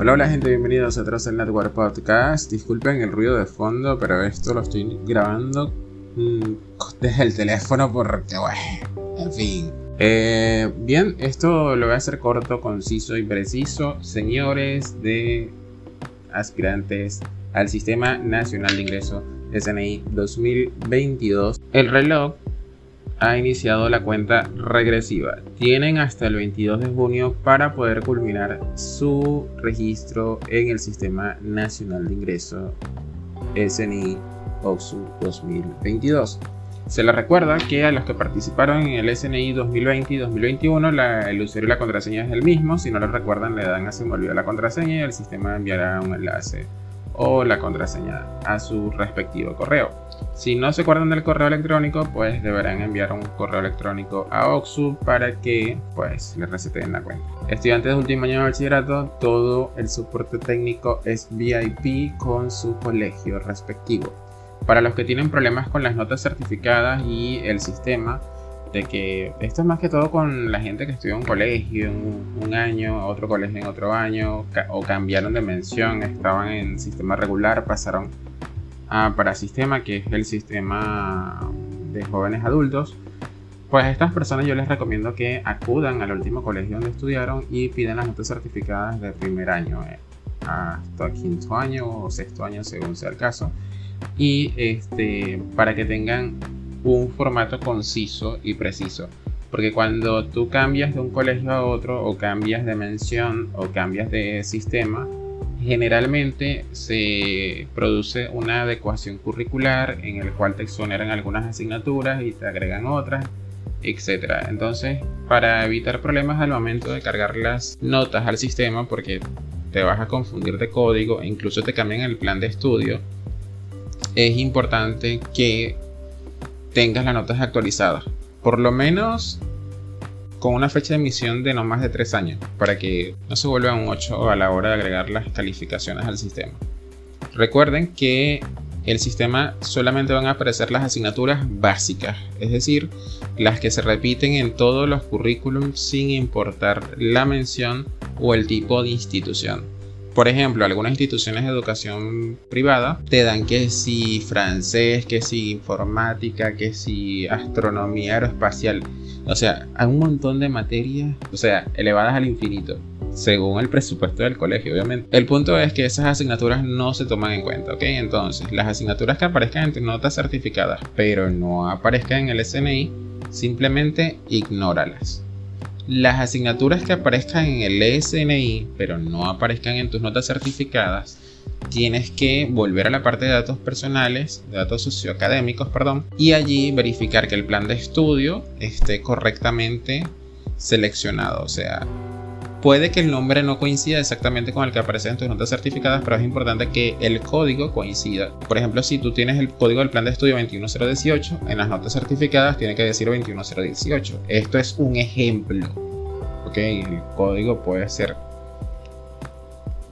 Hola, hola gente, bienvenidos a Trossel Network Podcast. Disculpen el ruido de fondo, pero esto lo estoy grabando mm, desde el teléfono porque, bueno, en fin. Eh, bien, esto lo voy a hacer corto, conciso y preciso. Señores de aspirantes al Sistema Nacional de Ingreso SNI 2022, el reloj ha iniciado la cuenta regresiva. Tienen hasta el 22 de junio para poder culminar su registro en el Sistema Nacional de Ingreso SNI OXU 2022. Se les recuerda que a los que participaron en el SNI 2020 y 2021 la, el usuario y la contraseña es el mismo. Si no lo recuerdan le dan a se me olvidó la contraseña y el sistema enviará un enlace o la contraseña a su respectivo correo. Si no se acuerdan del correo electrónico, pues deberán enviar un correo electrónico a Oxu para que pues les reseten la cuenta. Estudiantes de último año de bachillerato, todo el soporte técnico es VIP con su colegio respectivo. Para los que tienen problemas con las notas certificadas y el sistema, de que esto es más que todo con la gente que estudió en un colegio un, un año, otro colegio en otro año, o cambiaron de mención, estaban en sistema regular, pasaron a Parasistema, que es el sistema de jóvenes adultos. Pues a estas personas yo les recomiendo que acudan al último colegio donde estudiaron y pidan las notas certificadas de primer año eh, hasta quinto año o sexto año según sea el caso. Y este, para que tengan un formato conciso y preciso. Porque cuando tú cambias de un colegio a otro o cambias de mención o cambias de sistema, generalmente se produce una adecuación curricular en el cual te exoneran algunas asignaturas y te agregan otras, etc. Entonces, para evitar problemas al momento de cargar las notas al sistema, porque te vas a confundir de código e incluso te cambian el plan de estudio, es importante que tengas las notas actualizadas. Por lo menos con una fecha de emisión de no más de 3 años, para que no se vuelva un 8 a la hora de agregar las calificaciones al sistema. Recuerden que el sistema solamente van a aparecer las asignaturas básicas, es decir, las que se repiten en todos los currículums sin importar la mención o el tipo de institución. Por ejemplo, algunas instituciones de educación privada te dan que si francés, que si informática, que si astronomía aeroespacial. O sea, hay un montón de materias, o sea, elevadas al infinito, según el presupuesto del colegio, obviamente. El punto es que esas asignaturas no se toman en cuenta, ¿ok? Entonces, las asignaturas que aparezcan en tus notas certificadas, pero no aparezcan en el SNI, simplemente ignóralas. Las asignaturas que aparezcan en el SNI, pero no aparezcan en tus notas certificadas, tienes que volver a la parte de datos personales, datos socioacadémicos, perdón, y allí verificar que el plan de estudio esté correctamente seleccionado. O sea, puede que el nombre no coincida exactamente con el que aparece en tus notas certificadas, pero es importante que el código coincida. Por ejemplo, si tú tienes el código del plan de estudio 21018, en las notas certificadas tiene que decir 21018. Esto es un ejemplo. Ok, el código puede ser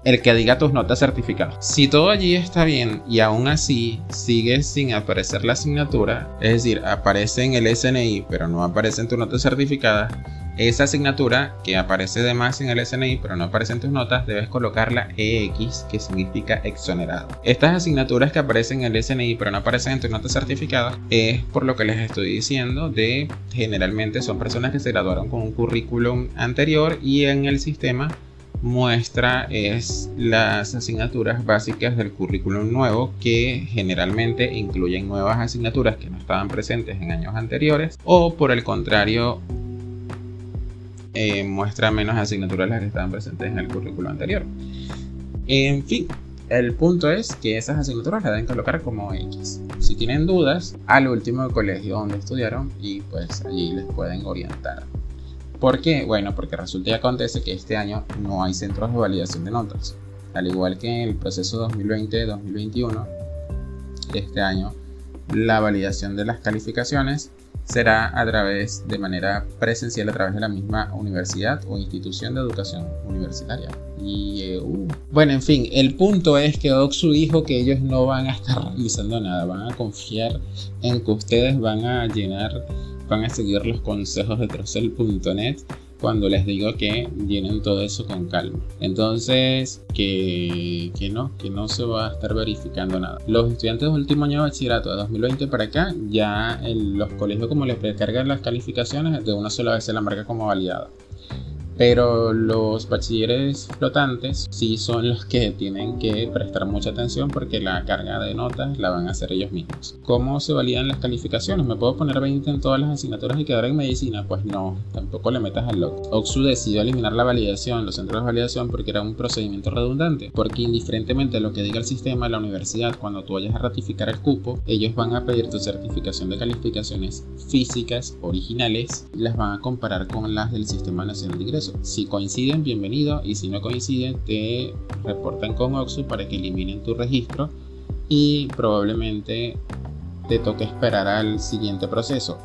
el que diga tus notas certificadas. Si todo allí está bien y aún así sigue sin aparecer la asignatura, es decir, aparece en el SNI pero no aparece en tu nota certificada, esa asignatura que aparece de más en el SNI pero no aparece en tus notas, debes colocarla EX, que significa exonerado. Estas asignaturas que aparecen en el SNI pero no aparecen en tus notas certificadas es por lo que les estoy diciendo de generalmente son personas que se graduaron con un currículum anterior y en el sistema muestra es las asignaturas básicas del currículum nuevo que generalmente incluyen nuevas asignaturas que no estaban presentes en años anteriores o por el contrario eh, muestra menos asignaturas las que estaban presentes en el currículum anterior. En fin, el punto es que esas asignaturas las deben colocar como X. Si tienen dudas, al último colegio donde estudiaron y pues allí les pueden orientar. ¿Por qué? Bueno, porque resulta y acontece que este año no hay centros de validación de notas. Al igual que en el proceso 2020-2021, este año la validación de las calificaciones será a través de manera presencial a través de la misma universidad o institución de educación universitaria. Y eh, uh. bueno, en fin, el punto es que Oxu dijo que ellos no van a estar realizando nada, van a confiar en que ustedes van a llenar van a seguir los consejos de Trocel.net cuando les digo que llenen todo eso con calma. Entonces, que, que no, que no se va a estar verificando nada. Los estudiantes de último año de bachillerato de 2020 para acá, ya en los colegios como les precargan las calificaciones, de una sola vez se la marca como validada. Pero los bachilleres flotantes sí son los que tienen que prestar mucha atención porque la carga de notas la van a hacer ellos mismos. ¿Cómo se validan las calificaciones? ¿Me puedo poner 20 en todas las asignaturas y quedar en medicina? Pues no, tampoco le metas al loco. Oxu decidió eliminar la validación, los centros de validación porque era un procedimiento redundante. Porque indiferentemente de lo que diga el sistema, la universidad, cuando tú vayas a ratificar el cupo, ellos van a pedir tu certificación de calificaciones físicas originales, las van a comparar con las del Sistema Nacional de Ingresos si coinciden, bienvenido. Y si no coinciden, te reportan con Oxu para que eliminen tu registro. Y probablemente te toque esperar al siguiente proceso.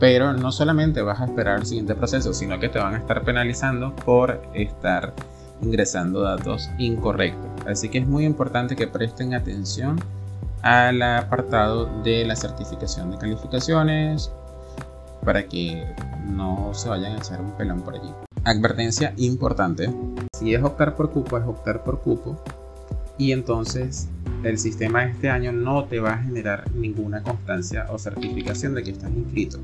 Pero no solamente vas a esperar al siguiente proceso, sino que te van a estar penalizando por estar ingresando datos incorrectos. Así que es muy importante que presten atención al apartado de la certificación de calificaciones para que no se vayan a echar un pelón por allí. Advertencia importante, si es optar por cupo, es optar por cupo y entonces el sistema este año no te va a generar ninguna constancia o certificación de que estás inscrito.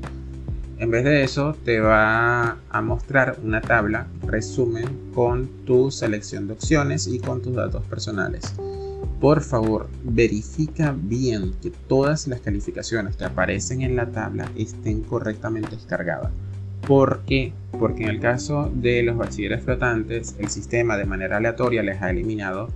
En vez de eso, te va a mostrar una tabla resumen con tu selección de opciones y con tus datos personales. Por favor, verifica bien que todas las calificaciones que aparecen en la tabla estén correctamente descargadas. ¿Por qué? Porque en el caso de los bachilleres flotantes, el sistema de manera aleatoria les ha eliminado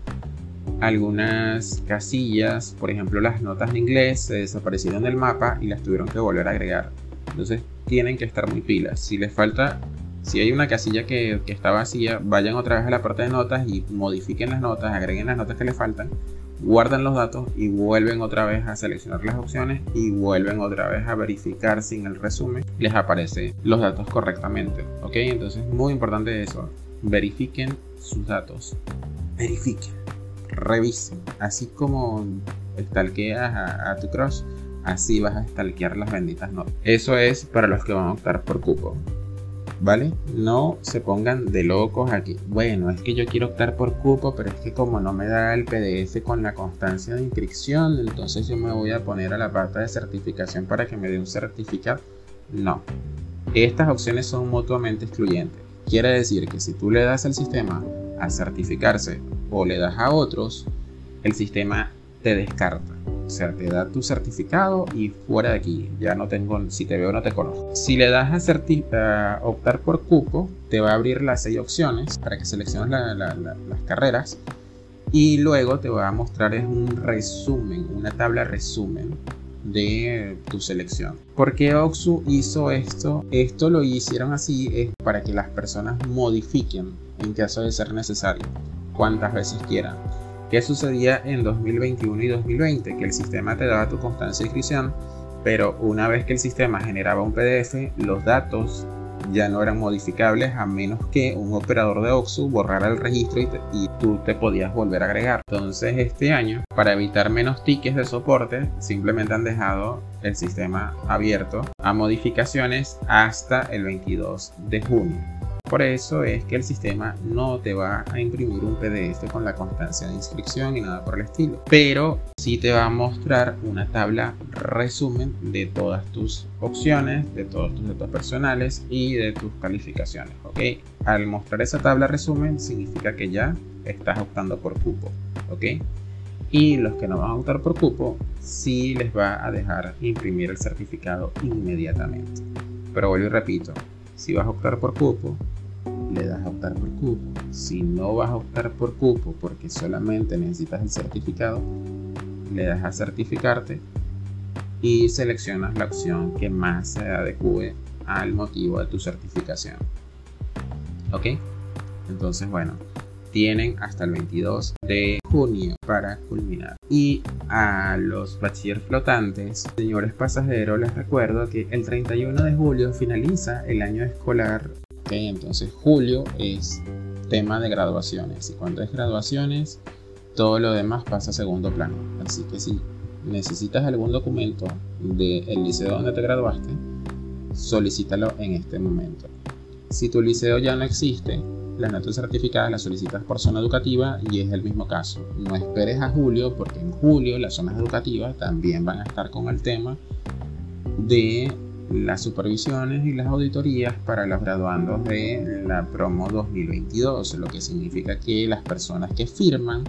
algunas casillas, por ejemplo las notas de inglés se desaparecieron del mapa y las tuvieron que volver a agregar. Entonces tienen que estar muy pilas. Si les falta, si hay una casilla que, que está vacía, vayan otra vez a la parte de notas y modifiquen las notas, agreguen las notas que les faltan guardan los datos y vuelven otra vez a seleccionar las opciones y vuelven otra vez a verificar si en el resumen les aparece los datos correctamente. Ok, entonces muy importante eso. Verifiquen sus datos. Verifiquen. Revisen. Así como stalkeas a, a tu crush, así vas a stalkear las benditas notas. Eso es para los que van a optar por cupo. ¿Vale? No se pongan de locos aquí. Bueno, es que yo quiero optar por cupo, pero es que como no me da el PDF con la constancia de inscripción, entonces yo me voy a poner a la parte de certificación para que me dé un certificado. No. Estas opciones son mutuamente excluyentes. Quiere decir que si tú le das al sistema a certificarse o le das a otros, el sistema te descarta. O sea, te da tu certificado y fuera de aquí. Ya no tengo, si te veo no te conozco. Si le das a, optar por cupo, te va a abrir las seis opciones para que selecciones las carreras. Y luego te va a mostrar es un resumen, una tabla resumen de tu selección. ¿Por qué Oxu hizo esto? Esto lo hicieron así es para que las personas modifiquen en caso de ser necesario, cuantas veces quieran. ¿Qué sucedía en 2021 y 2020? Que el sistema te daba tu constancia de inscripción, pero una vez que el sistema generaba un PDF, los datos ya no eran modificables a menos que un operador de OXU borrara el registro y, tú te podías volver a agregar. Entonces este año, para evitar menos tickets de soporte, simplemente han dejado el sistema abierto a modificaciones hasta el 22 de junio. Por eso es que el sistema no te va a imprimir un PDF con la constancia de inscripción ni nada por el estilo. Pero sí te va a mostrar una tabla resumen de todas tus opciones, de todos tus datos personales y de tus calificaciones. ¿ok? Al mostrar esa tabla resumen significa que ya estás optando por cupo. ¿ok? Y los que no van a optar por cupo, sí les va a dejar imprimir el certificado inmediatamente. Pero vuelvo y repito, si vas a optar por cupo, le das a optar por cupo. Si no vas a optar por cupo porque solamente necesitas el certificado, le das a certificarte y seleccionas la opción que más se adecue al motivo de tu certificación. ¿Ok? Entonces, bueno, tienen hasta el 22 de junio para culminar. Y a los bachiller flotantes, señores pasajeros, les recuerdo que el 31 de julio finaliza el año escolar. Entonces julio es tema de graduaciones. Y cuando es graduaciones, todo lo demás pasa a segundo plano. Así que si necesitas algún documento del liceo donde te graduaste, solicítalo en este momento. Si tu liceo ya no existe, las notas certificadas las solicitas por zona educativa y es el mismo caso. No esperes a julio porque en julio las zonas educativas también van a estar con el tema de las supervisiones y las auditorías para los graduandos de la promo 2022, lo que significa que las personas que firman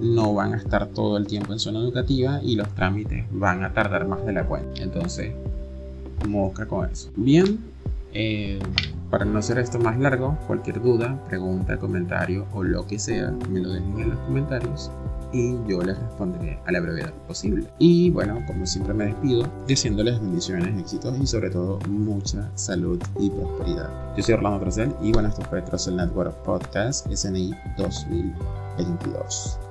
no van a estar todo el tiempo en zona educativa y los trámites van a tardar más de la cuenta. Entonces, mosca con eso. Bien, eh, para no hacer esto más largo, cualquier duda, pregunta, comentario o lo que sea, me lo dejen en los comentarios y yo les responderé a la brevedad posible. Y bueno, como siempre me despido, deseándoles bendiciones, éxitos y sobre todo mucha salud y prosperidad. Yo soy Orlando Trocel y bueno, esto fue Trocel Network Podcast SNI 2022.